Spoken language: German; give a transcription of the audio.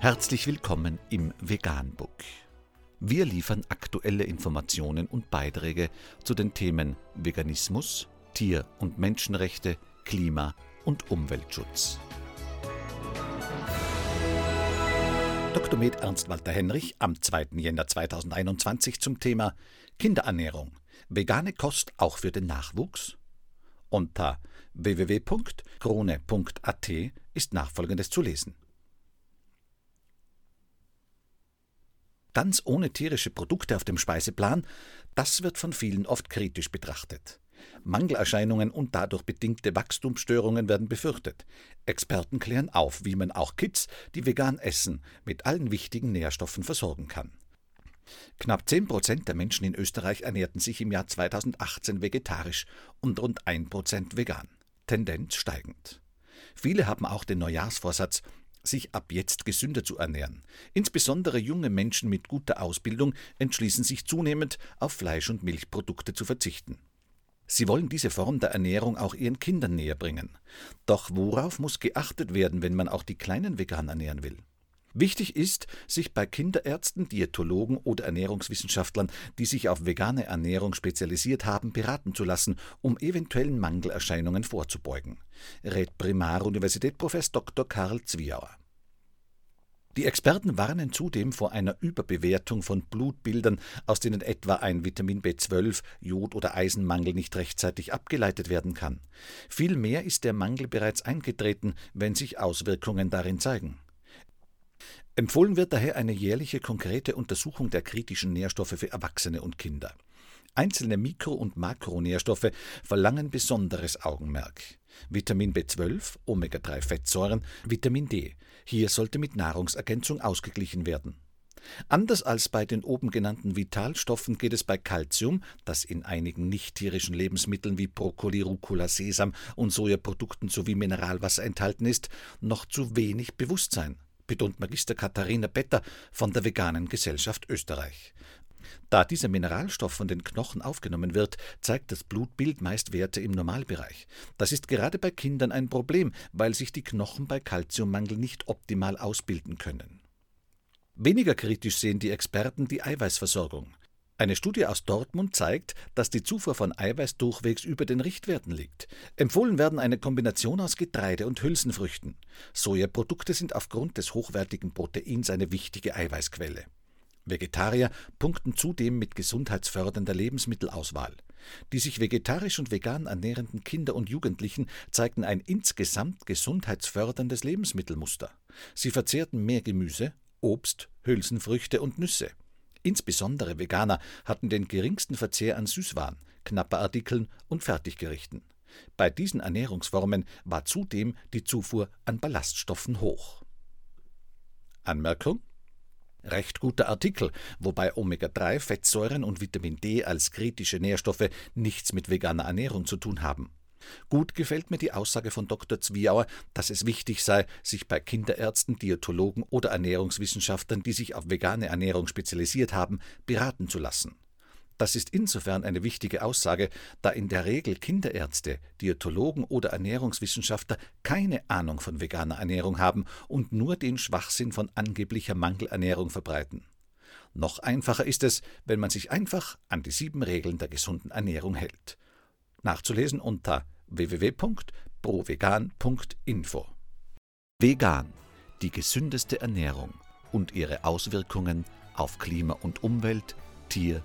Herzlich willkommen im Veganbook. Wir liefern aktuelle Informationen und Beiträge zu den Themen Veganismus, Tier- und Menschenrechte, Klima- und Umweltschutz. Dr. Med Ernst Walter Henrich am 2. Jänner 2021 zum Thema Kinderernährung. Vegane Kost auch für den Nachwuchs? Unter www.krone.at ist nachfolgendes zu lesen. Ganz ohne tierische Produkte auf dem Speiseplan, das wird von vielen oft kritisch betrachtet. Mangelerscheinungen und dadurch bedingte Wachstumsstörungen werden befürchtet. Experten klären auf, wie man auch Kids, die vegan essen, mit allen wichtigen Nährstoffen versorgen kann. Knapp 10 Prozent der Menschen in Österreich ernährten sich im Jahr 2018 vegetarisch und rund 1 Prozent vegan. Tendenz steigend. Viele haben auch den Neujahrsvorsatz, sich ab jetzt gesünder zu ernähren. Insbesondere junge Menschen mit guter Ausbildung entschließen sich zunehmend, auf Fleisch- und Milchprodukte zu verzichten. Sie wollen diese Form der Ernährung auch ihren Kindern näher bringen. Doch worauf muss geachtet werden, wenn man auch die Kleinen vegan ernähren will? Wichtig ist, sich bei Kinderärzten, Diätologen oder Ernährungswissenschaftlern, die sich auf vegane Ernährung spezialisiert haben, beraten zu lassen, um eventuellen Mangelerscheinungen vorzubeugen. Rät Primaruniversität Prof. Dr. Karl Zwiauer. Die Experten warnen zudem vor einer Überbewertung von Blutbildern, aus denen etwa ein Vitamin B12, Jod- oder Eisenmangel nicht rechtzeitig abgeleitet werden kann. Vielmehr ist der Mangel bereits eingetreten, wenn sich Auswirkungen darin zeigen. Empfohlen wird daher eine jährliche konkrete Untersuchung der kritischen Nährstoffe für Erwachsene und Kinder. Einzelne Mikro- und Makronährstoffe verlangen besonderes Augenmerk. Vitamin B12, Omega-3-Fettsäuren, Vitamin D. Hier sollte mit Nahrungsergänzung ausgeglichen werden. Anders als bei den oben genannten Vitalstoffen geht es bei Calcium, das in einigen nicht-tierischen Lebensmitteln wie Brokkoli, Rucola, Sesam und Sojaprodukten sowie Mineralwasser enthalten ist, noch zu wenig Bewusstsein betont Magister Katharina Better von der Veganen Gesellschaft Österreich. Da dieser Mineralstoff von den Knochen aufgenommen wird, zeigt das Blutbild meist Werte im Normalbereich. Das ist gerade bei Kindern ein Problem, weil sich die Knochen bei Kalziummangel nicht optimal ausbilden können. Weniger kritisch sehen die Experten die Eiweißversorgung. Eine Studie aus Dortmund zeigt, dass die Zufuhr von Eiweiß durchwegs über den Richtwerten liegt. Empfohlen werden eine Kombination aus Getreide und Hülsenfrüchten. Sojaprodukte sind aufgrund des hochwertigen Proteins eine wichtige Eiweißquelle. Vegetarier punkten zudem mit gesundheitsfördernder Lebensmittelauswahl. Die sich vegetarisch und vegan ernährenden Kinder und Jugendlichen zeigten ein insgesamt gesundheitsförderndes Lebensmittelmuster. Sie verzehrten mehr Gemüse, Obst, Hülsenfrüchte und Nüsse. Insbesondere Veganer hatten den geringsten Verzehr an Süßwaren, Knapperartikeln und Fertiggerichten. Bei diesen Ernährungsformen war zudem die Zufuhr an Ballaststoffen hoch. Anmerkung Recht guter Artikel, wobei Omega-3-Fettsäuren und Vitamin D als kritische Nährstoffe nichts mit veganer Ernährung zu tun haben. Gut gefällt mir die Aussage von Dr. Zwiauer, dass es wichtig sei, sich bei Kinderärzten, Diätologen oder Ernährungswissenschaftlern, die sich auf vegane Ernährung spezialisiert haben, beraten zu lassen. Das ist insofern eine wichtige Aussage, da in der Regel Kinderärzte, Diätologen oder Ernährungswissenschaftler keine Ahnung von veganer Ernährung haben und nur den Schwachsinn von angeblicher Mangelernährung verbreiten. Noch einfacher ist es, wenn man sich einfach an die sieben Regeln der gesunden Ernährung hält. Nachzulesen unter www.provegan.info. Vegan, die gesündeste Ernährung und ihre Auswirkungen auf Klima und Umwelt, Tier-